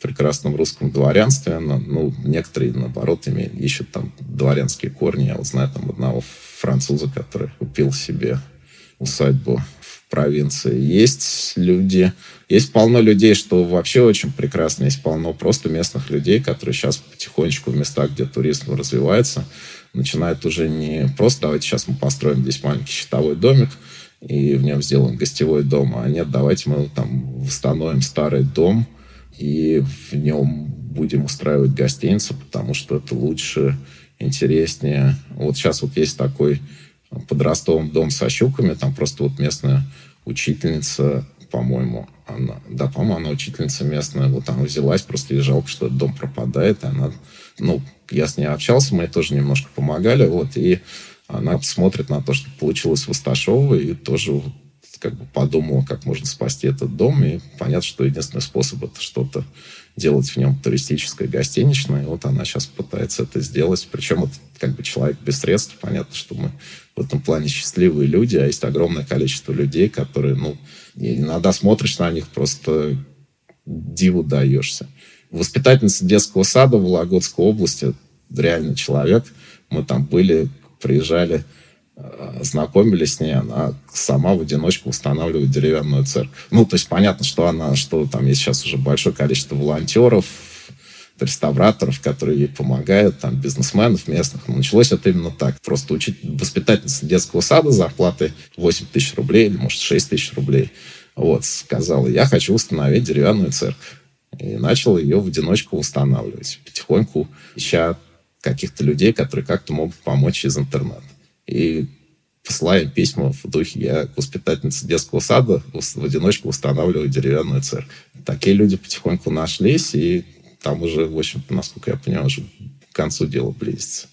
прекрасном русском дворянстве. Ну, некоторые, наоборот, имеют, ищут там дворянские корни. Я вот знаю там одного француза, который купил себе усадьбу провинции. Есть люди, есть полно людей, что вообще очень прекрасно, есть полно просто местных людей, которые сейчас потихонечку в местах, где туризм развивается, начинают уже не просто давайте сейчас мы построим здесь маленький щитовой домик, и в нем сделаем гостевой дом, а нет, давайте мы там восстановим старый дом, и в нем будем устраивать гостиницу, потому что это лучше, интереснее. Вот сейчас вот есть такой под Ростовом дом со щуками, там просто вот местная учительница, по-моему, она, да, по-моему, она учительница местная, вот она взялась, просто ей жалко, что этот дом пропадает, и она, ну, я с ней общался, мы ей тоже немножко помогали, вот, и она смотрит на то, что получилось в Асташово, и тоже как бы подумала, как можно спасти этот дом, и понятно, что единственный способ это что-то делать в нем туристическое, гостиничное. И вот она сейчас пытается это сделать. Причем это как бы человек без средств. Понятно, что мы в этом плане счастливые люди, а есть огромное количество людей, которые, ну, иногда смотришь на них, просто диву даешься. Воспитательница детского сада в Вологодской области, реальный человек. Мы там были, приезжали знакомились с ней, она сама в одиночку устанавливает деревянную церковь. Ну, то есть понятно, что она, что там есть сейчас уже большое количество волонтеров, реставраторов, которые ей помогают, там, бизнесменов местных. Но началось это именно так. Просто учить воспитательница детского сада зарплаты 8 тысяч рублей или, может, 6 тысяч рублей. Вот, сказала, я хочу установить деревянную церковь. И начал ее в одиночку устанавливать, потихоньку ища каких-то людей, которые как-то могут помочь из интернета. И посылая письма в духе «Я воспитательница детского сада, в одиночку устанавливаю деревянную церковь». Такие люди потихоньку нашлись, и там уже, в общем-то, насколько я понимаю, уже к концу дела близится.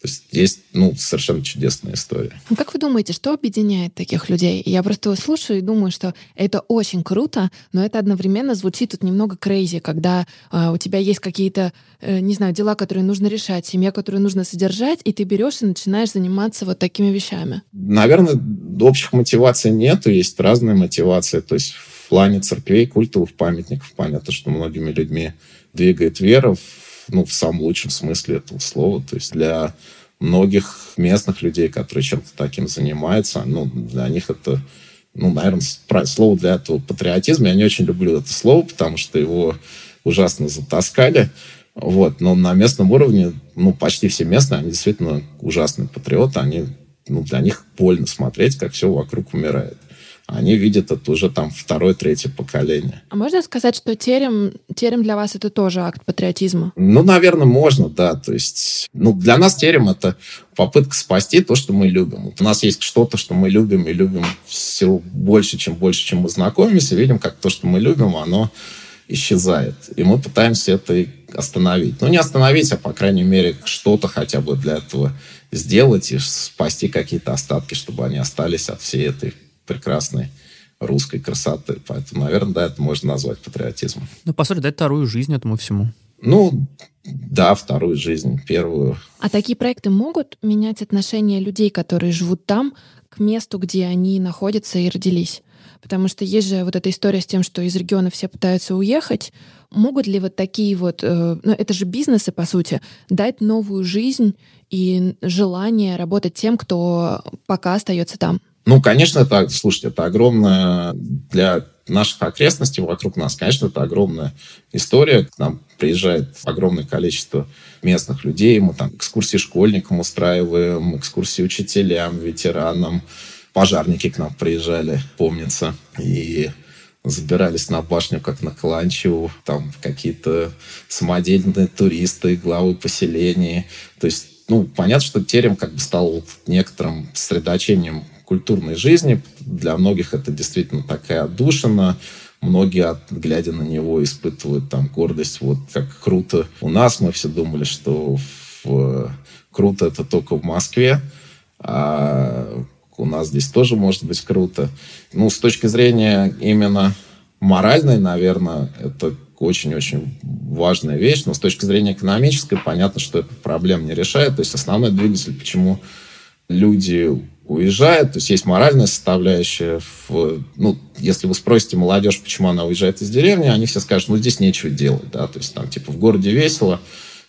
То есть есть, ну, совершенно чудесная история. Ну, как вы думаете, что объединяет таких людей? Я просто слушаю и думаю, что это очень круто, но это одновременно звучит тут немного крейзи, когда э, у тебя есть какие-то, э, не знаю, дела, которые нужно решать, семья, которую нужно содержать, и ты берешь и начинаешь заниматься вот такими вещами. Наверное, общих мотиваций нету, есть разные мотивации. То есть в плане церквей, культовых памятников понятно, что многими людьми двигает вера в, ну, в самом лучшем смысле этого слова. То есть для многих местных людей, которые чем-то таким занимаются, ну, для них это, ну, наверное, слово для этого патриотизм. Я не очень люблю это слово, потому что его ужасно затаскали. Вот. Но на местном уровне, ну, почти все местные, они действительно ужасные патриоты. Они, ну, для них больно смотреть, как все вокруг умирает они видят это уже там второе, третье поколение. А можно сказать, что терем, терем для вас это тоже акт патриотизма? Ну, наверное, можно, да. То есть, ну, для нас терем это попытка спасти то, что мы любим. Вот у нас есть что-то, что мы любим, и любим все больше, чем больше, чем мы знакомимся, видим, как то, что мы любим, оно исчезает. И мы пытаемся это остановить. Ну, не остановить, а, по крайней мере, что-то хотя бы для этого сделать и спасти какие-то остатки, чтобы они остались от всей этой прекрасной русской красоты. Поэтому, наверное, да, это можно назвать патриотизмом. Ну, по сути, дать вторую жизнь этому всему. Ну, да, вторую жизнь, первую. А такие проекты могут менять отношение людей, которые живут там, к месту, где они находятся и родились? Потому что есть же вот эта история с тем, что из региона все пытаются уехать. Могут ли вот такие вот, э, ну это же бизнесы, по сути, дать новую жизнь и желание работать тем, кто пока остается там? Ну, конечно, это, слушайте, это огромная для наших окрестностей вокруг нас, конечно, это огромная история. К нам приезжает огромное количество местных людей. Мы там экскурсии школьникам устраиваем, экскурсии учителям, ветеранам. Пожарники к нам приезжали, помнится. И забирались на башню, как на Каланчеву. Там какие-то самодельные туристы, главы поселений. То есть, ну, понятно, что терем как бы стал некоторым сосредоточением культурной жизни. Для многих это действительно такая отдушина. Многие, глядя на него, испытывают там гордость. Вот как круто у нас. Мы все думали, что в... круто это только в Москве. А у нас здесь тоже может быть круто. Ну, с точки зрения именно моральной, наверное, это очень-очень важная вещь. Но с точки зрения экономической, понятно, что это проблем не решает. То есть основной двигатель, почему люди уезжает, то есть есть моральная составляющая. В, ну, если вы спросите молодежь, почему она уезжает из деревни, они все скажут, ну, здесь нечего делать, да, то есть там, типа, в городе весело,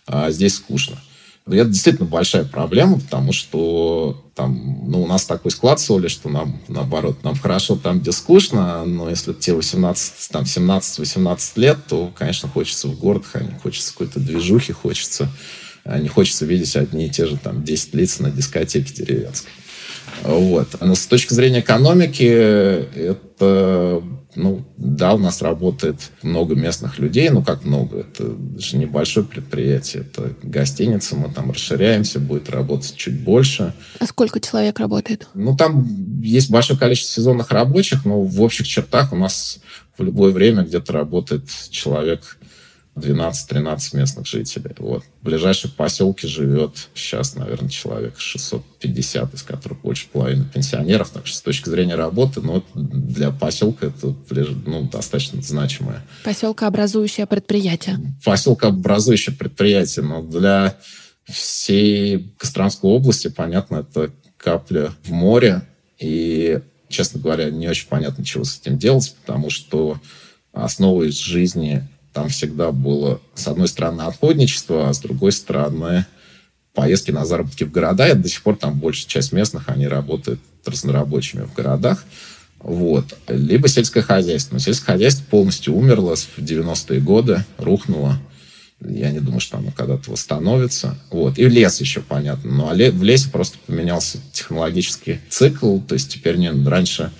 а здесь скучно. Это действительно большая проблема, потому что там, ну, у нас такой склад соли, что нам, наоборот, нам хорошо там, где скучно, но если тебе 18, там, 17-18 лет, то, конечно, хочется в город, хочется какой-то движухи, хочется, а не хочется видеть одни и те же там 10 лиц на дискотеке деревенской. Вот. Но с точки зрения экономики, это, ну, да, у нас работает много местных людей, ну, как много, это же небольшое предприятие, это гостиница, мы там расширяемся, будет работать чуть больше. А сколько человек работает? Ну, там есть большое количество сезонных рабочих, но в общих чертах у нас в любое время где-то работает человек 12-13 местных жителей. Вот. В ближайшем поселке живет сейчас, наверное, человек 650, из которых больше половины пенсионеров. Так что с точки зрения работы, ну, для поселка это ну, достаточно значимое. Поселкообразующее предприятие. Поселкообразующее предприятие, но для всей Костромской области, понятно, это капля в море. И, честно говоря, не очень понятно, чего с этим делать, потому что основой жизни там всегда было, с одной стороны, отходничество, а с другой стороны, поездки на заработки в города, и до сих пор там большая часть местных, они работают разнорабочими в городах. Вот. Либо сельское хозяйство. Но сельское хозяйство полностью умерло в 90-е годы, рухнуло. Я не думаю, что оно когда-то восстановится. Вот. И лес еще, понятно. Но в лесе просто поменялся технологический цикл. То есть теперь не раньше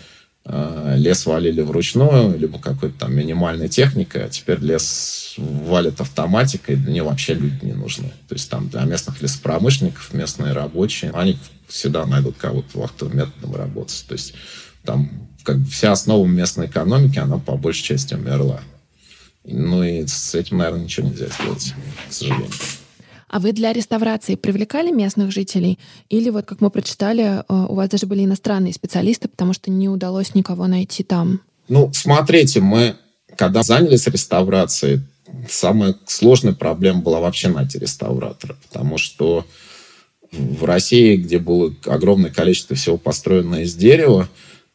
лес валили вручную, либо какой-то там минимальной техникой, а теперь лес валит автоматикой, для нее вообще люди не нужны. То есть там для местных лесопромышленников, местные рабочие, они всегда найдут кого-то вахтовым методом работать. То есть там как бы вся основа местной экономики, она по большей части умерла. Ну и с этим, наверное, ничего нельзя сделать, к сожалению. А вы для реставрации привлекали местных жителей? Или вот, как мы прочитали, э, у вас даже были иностранные специалисты, потому что не удалось никого найти там? Ну, смотрите, мы, когда занялись реставрацией, самая сложная проблема была вообще найти реставратора, потому что в России, где было огромное количество всего построено из дерева,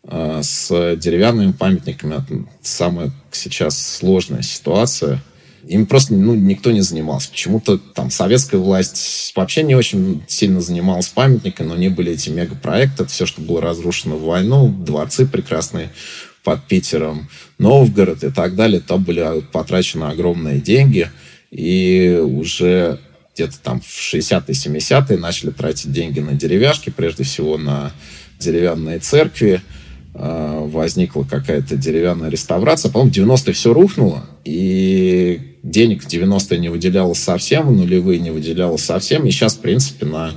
а, с деревянными памятниками самая сейчас сложная ситуация. Им просто ну, никто не занимался. Почему-то там советская власть вообще не очень сильно занималась памятниками, но не были эти мегапроекты. Это все, что было разрушено в войну, дворцы прекрасные под Питером, Новгород и так далее. Там были потрачены огромные деньги. И уже где-то там в 60-е, 70-е начали тратить деньги на деревяшки, прежде всего на деревянные церкви. А, возникла какая-то деревянная реставрация. По-моему, в 90-е все рухнуло, и денег в 90-е не выделялось совсем, в нулевые не выделялось совсем. И сейчас, в принципе, на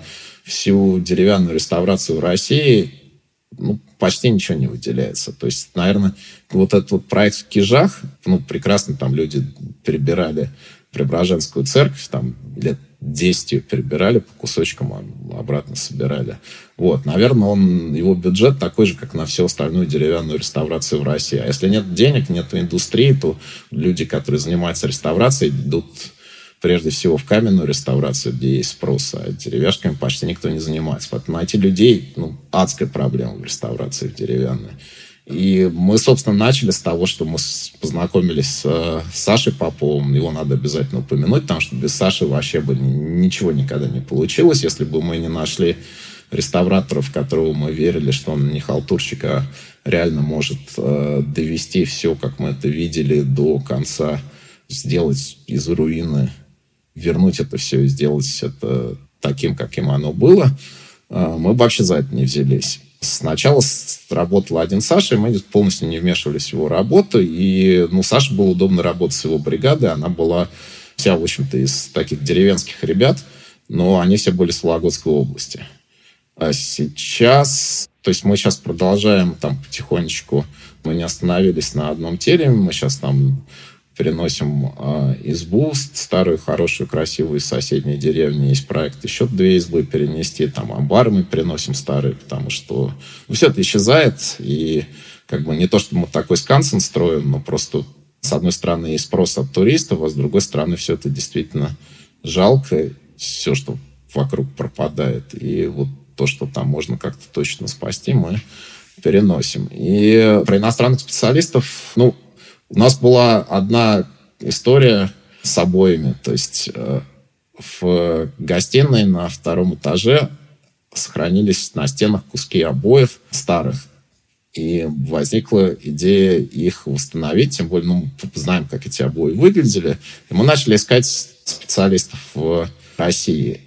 всю деревянную реставрацию в России ну, почти ничего не выделяется. То есть, наверное, вот этот вот проект в Кижах, ну, прекрасно там люди перебирали Преображенскую церковь, там лет 10 ее перебирали по кусочкам, обратно собирали. Вот, наверное, он, его бюджет такой же, как на всю остальную деревянную реставрацию в России. А если нет денег, нет индустрии, то люди, которые занимаются реставрацией, идут прежде всего в каменную реставрацию, где есть спрос, а деревяшками почти никто не занимается. Поэтому найти людей, ну, адская проблема в реставрации в деревянной. И мы, собственно, начали с того, что мы познакомились с э, Сашей Поповым. Его надо обязательно упомянуть, потому что без Саши вообще бы ничего никогда не получилось, если бы мы не нашли реставраторов, которого мы верили, что он не халтурщик, а реально может э, довести все, как мы это видели, до конца, сделать из руины, вернуть это все и сделать это таким, каким оно было, э, мы вообще за это не взялись. Сначала работал один Саша, и мы полностью не вмешивались в его работу. И, ну, Саше было удобно работать с его бригадой. Она была вся, в общем-то, из таких деревенских ребят, но они все были с Вологодской области. А сейчас, то есть мы сейчас продолжаем там потихонечку, мы не остановились на одном тереме, мы сейчас там переносим э, избу, старую, хорошую, красивую из соседней деревни. Есть проект еще две избы перенести, там амбары мы переносим старые, потому что ну, все это исчезает, и как бы не то, что мы такой скансен строим, но просто с одной стороны есть спрос от туристов, а с другой стороны все это действительно жалко, все, что вокруг пропадает. И вот то, что там можно как-то точно спасти, мы переносим. И про иностранных специалистов, ну, у нас была одна история с обоями. То есть э, в гостиной на втором этаже сохранились на стенах куски обоев старых. И возникла идея их восстановить, тем более ну, мы знаем, как эти обои выглядели. И мы начали искать специалистов в России.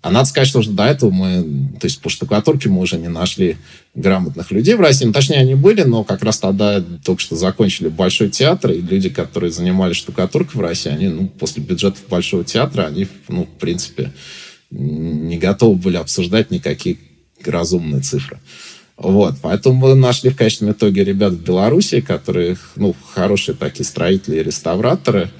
А надо сказать, что до этого мы, то есть по штукатурке мы уже не нашли грамотных людей в России. Ну, точнее, они были, но как раз тогда только что закончили Большой театр, и люди, которые занимались штукатуркой в России, они, ну, после бюджетов Большого театра, они, ну, в принципе, не готовы были обсуждать никакие разумные цифры. Вот, поэтому мы нашли в конечном итоге ребят в Беларуси, которые, ну, хорошие такие строители и реставраторы,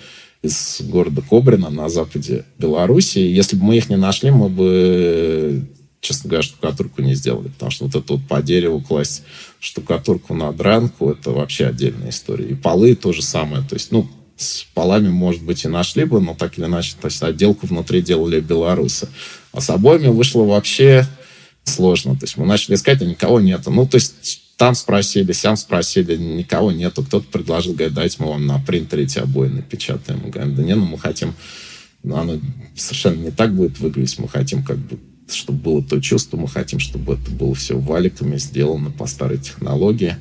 из города Кобрина на западе Беларуси. Если бы мы их не нашли, мы бы, честно говоря, штукатурку не сделали. Потому что вот это вот по дереву класть штукатурку на дранку, это вообще отдельная история. И полы то же самое. То есть, ну, с полами, может быть, и нашли бы, но так или иначе, то есть отделку внутри делали белорусы. А с обоими вышло вообще сложно. То есть мы начали искать, а никого нету. Ну, то есть там спросили, сям спросили, никого нету. Кто-то предложил, говорит, дайте мы вам на принтере эти обои напечатаем. Мы говорим, да не, ну мы хотим оно совершенно не так будет выглядеть. Мы хотим как бы чтобы было то чувство, мы хотим, чтобы это было все валиками сделано по старой технологии.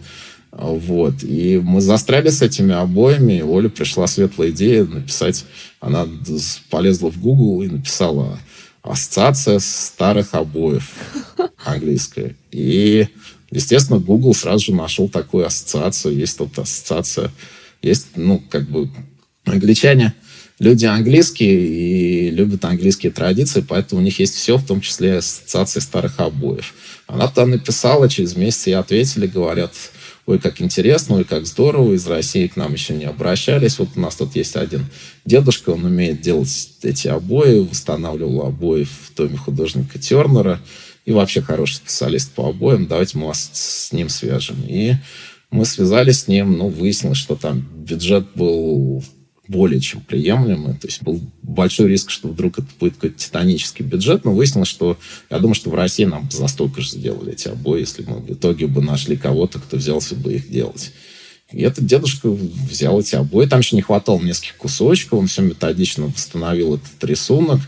Вот. И мы застряли с этими обоями, и Оля пришла светлая идея написать, она полезла в Google и написала ассоциация старых обоев английская. И, естественно, Google сразу же нашел такую ассоциацию. Есть тут ассоциация, есть, ну, как бы, англичане люди английские и любят английские традиции, поэтому у них есть все, в том числе ассоциации старых обоев. Она там написала, через месяц ей ответили, говорят, ой, как интересно, ой, как здорово, из России к нам еще не обращались. Вот у нас тут есть один дедушка, он умеет делать эти обои, восстанавливал обои в доме художника Тернера, и вообще хороший специалист по обоям, давайте мы вас с ним свяжем. И мы связались с ним, ну, выяснилось, что там бюджет был более чем приемлемый. То есть был большой риск, что вдруг это будет какой-то титанический бюджет, но выяснилось, что я думаю, что в России нам за столько же сделали эти обои, если мы в итоге бы нашли кого-то, кто взялся бы их делать. И этот дедушка взял эти обои. Там еще не хватало нескольких кусочков. Он все методично восстановил этот рисунок.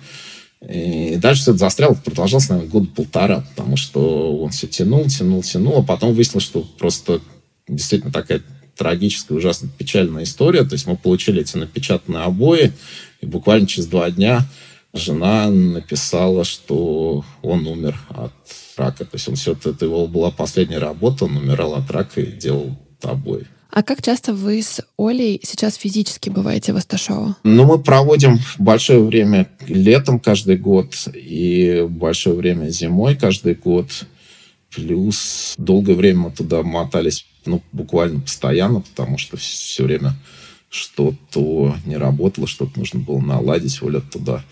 И дальше это застряло, продолжалось, наверное, года полтора, потому что он все тянул, тянул, тянул, а потом выяснилось, что просто действительно такая трагическая, ужасно печальная история. То есть мы получили эти напечатанные обои, и буквально через два дня жена написала, что он умер от рака. То есть он все это, это его была последняя работа, он умирал от рака и делал обои. А как часто вы с Олей сейчас физически бываете в Асташово? Ну, мы проводим большое время летом каждый год и большое время зимой каждый год. Плюс долгое время мы туда мотались ну, буквально постоянно, потому что все время что-то не работало, что-то нужно было наладить. Оля туда,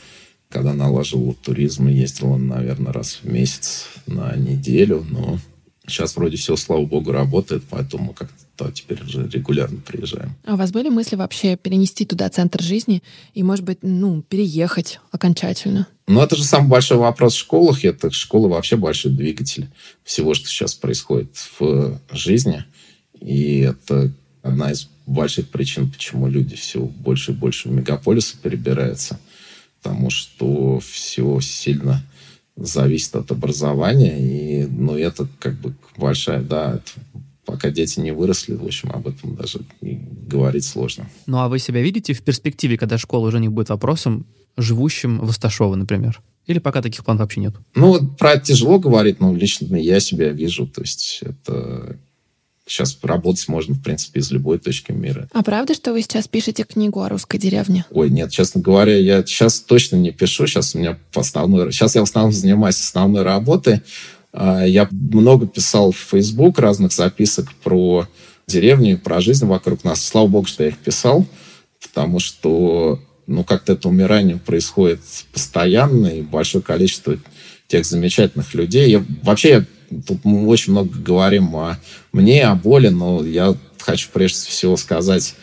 когда налаживала туризм, ездила, наверное, раз в месяц на неделю, но сейчас вроде все, слава богу, работает, поэтому мы как-то теперь уже регулярно приезжаем. А у вас были мысли вообще перенести туда центр жизни и, может быть, ну, переехать окончательно? Ну, это же самый большой вопрос в школах. Это школа вообще большой двигатель всего, что сейчас происходит в жизни. И это одна из больших причин, почему люди все больше и больше в мегаполисы перебираются. Потому что все сильно зависит от образования. И, ну, это как бы большая, да, это пока дети не выросли, в общем, об этом даже говорить сложно. Ну, а вы себя видите в перспективе, когда школа уже не будет вопросом, живущим в Асташово, например? Или пока таких планов вообще нет? Ну, про это тяжело говорить, но лично я себя вижу. То есть это Сейчас работать можно, в принципе, из любой точки мира. А правда, что вы сейчас пишете книгу о русской деревне? Ой, нет, честно говоря, я сейчас точно не пишу. Сейчас у меня по основной... Сейчас я в основном занимаюсь основной работой. А, я много писал в Facebook разных записок про деревню, про жизнь вокруг нас. Слава богу, что я их писал, потому что ну, как-то это умирание происходит постоянно, и большое количество тех замечательных людей. Я, вообще, я мы очень много говорим о мне, о боли, но я хочу прежде всего сказать,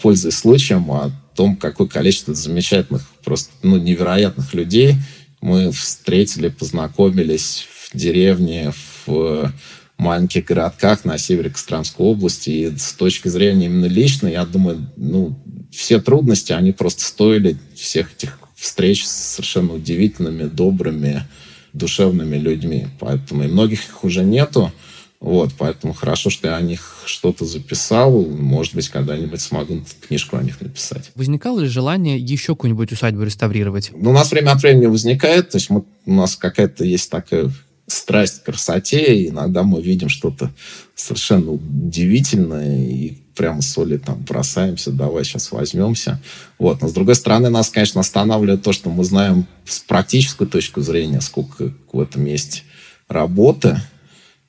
пользуясь случаем, о том, какое количество замечательных, просто ну, невероятных людей мы встретили, познакомились в деревне, в маленьких городках на севере Костромской области. И с точки зрения именно личной, я думаю, ну, все трудности, они просто стоили всех этих встреч с совершенно удивительными, добрыми, душевными людьми. Поэтому и многих их уже нету. Вот, поэтому хорошо, что я о них что-то записал. Может быть, когда-нибудь смогу книжку о них написать. Возникало ли желание еще какую-нибудь усадьбу реставрировать? Ну, у нас время от времени возникает. То есть мы, у нас какая-то есть такая страсть к красоте, и иногда мы видим что-то совершенно удивительное, и прямо с Олей там бросаемся, давай сейчас возьмемся. Вот. Но с другой стороны, нас, конечно, останавливает то, что мы знаем с практической точки зрения, сколько в этом есть работы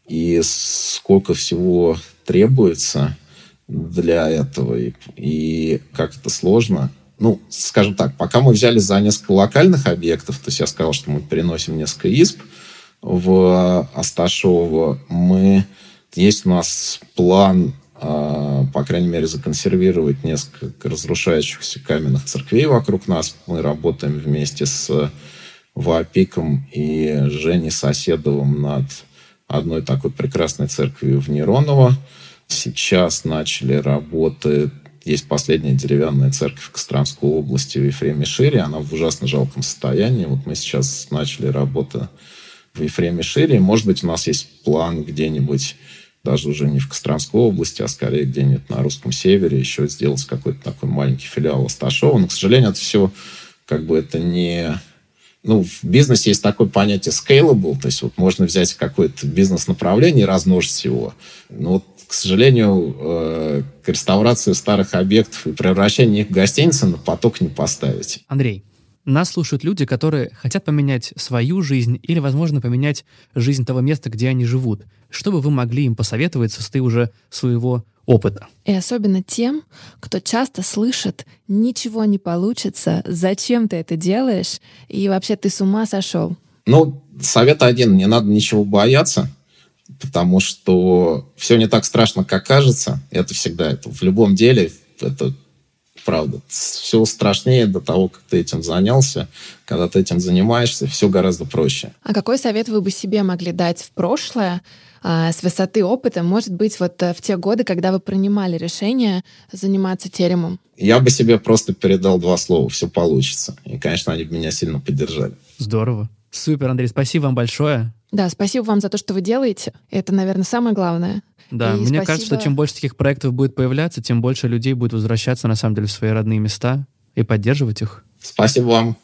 и сколько всего требуется для этого, и, и как это сложно. Ну, скажем так, пока мы взялись за несколько локальных объектов, то есть я сказал, что мы переносим несколько исп в Асташово, мы есть у нас план а, по крайней мере, законсервировать несколько разрушающихся каменных церквей вокруг нас. Мы работаем вместе с Вапиком и Женей Соседовым над одной такой прекрасной церковью в Нероново. Сейчас начали работы есть последняя деревянная церковь Костромской области в Ефреме Шире. Она в ужасно жалком состоянии. Вот мы сейчас начали работу в Ефреме Шире. Может быть, у нас есть план где-нибудь даже уже не в Костромской области, а скорее где-нибудь на русском севере еще сделать какой-то такой маленький филиал Асташова. Но, к сожалению, это все как бы это не... Ну, в бизнесе есть такое понятие scalable, то есть вот можно взять какое-то бизнес-направление и размножить его. Но вот, к сожалению, э, к реставрации старых объектов и превращению их в гостиницы на поток не поставить. Андрей, нас слушают люди, которые хотят поменять свою жизнь или, возможно, поменять жизнь того места, где они живут. Что бы вы могли им посоветовать со уже своего опыта? И особенно тем, кто часто слышит «ничего не получится», «зачем ты это делаешь?» и вообще «ты с ума сошел». Ну, совет один, не надо ничего бояться, потому что все не так страшно, как кажется. Это всегда, это в любом деле, это правда. Все страшнее до того, как ты этим занялся. Когда ты этим занимаешься, все гораздо проще. А какой совет вы бы себе могли дать в прошлое а, с высоты опыта, может быть, вот э, в те годы, когда вы принимали решение заниматься теремом? Я бы себе просто передал два слова «все получится». И, конечно, они бы меня сильно поддержали. Здорово. Супер, Андрей, спасибо вам большое. Да, спасибо вам за то, что вы делаете. Это, наверное, самое главное. Да, и мне спасибо... кажется, что чем больше таких проектов будет появляться, тем больше людей будет возвращаться, на самом деле, в свои родные места и поддерживать их. Спасибо вам.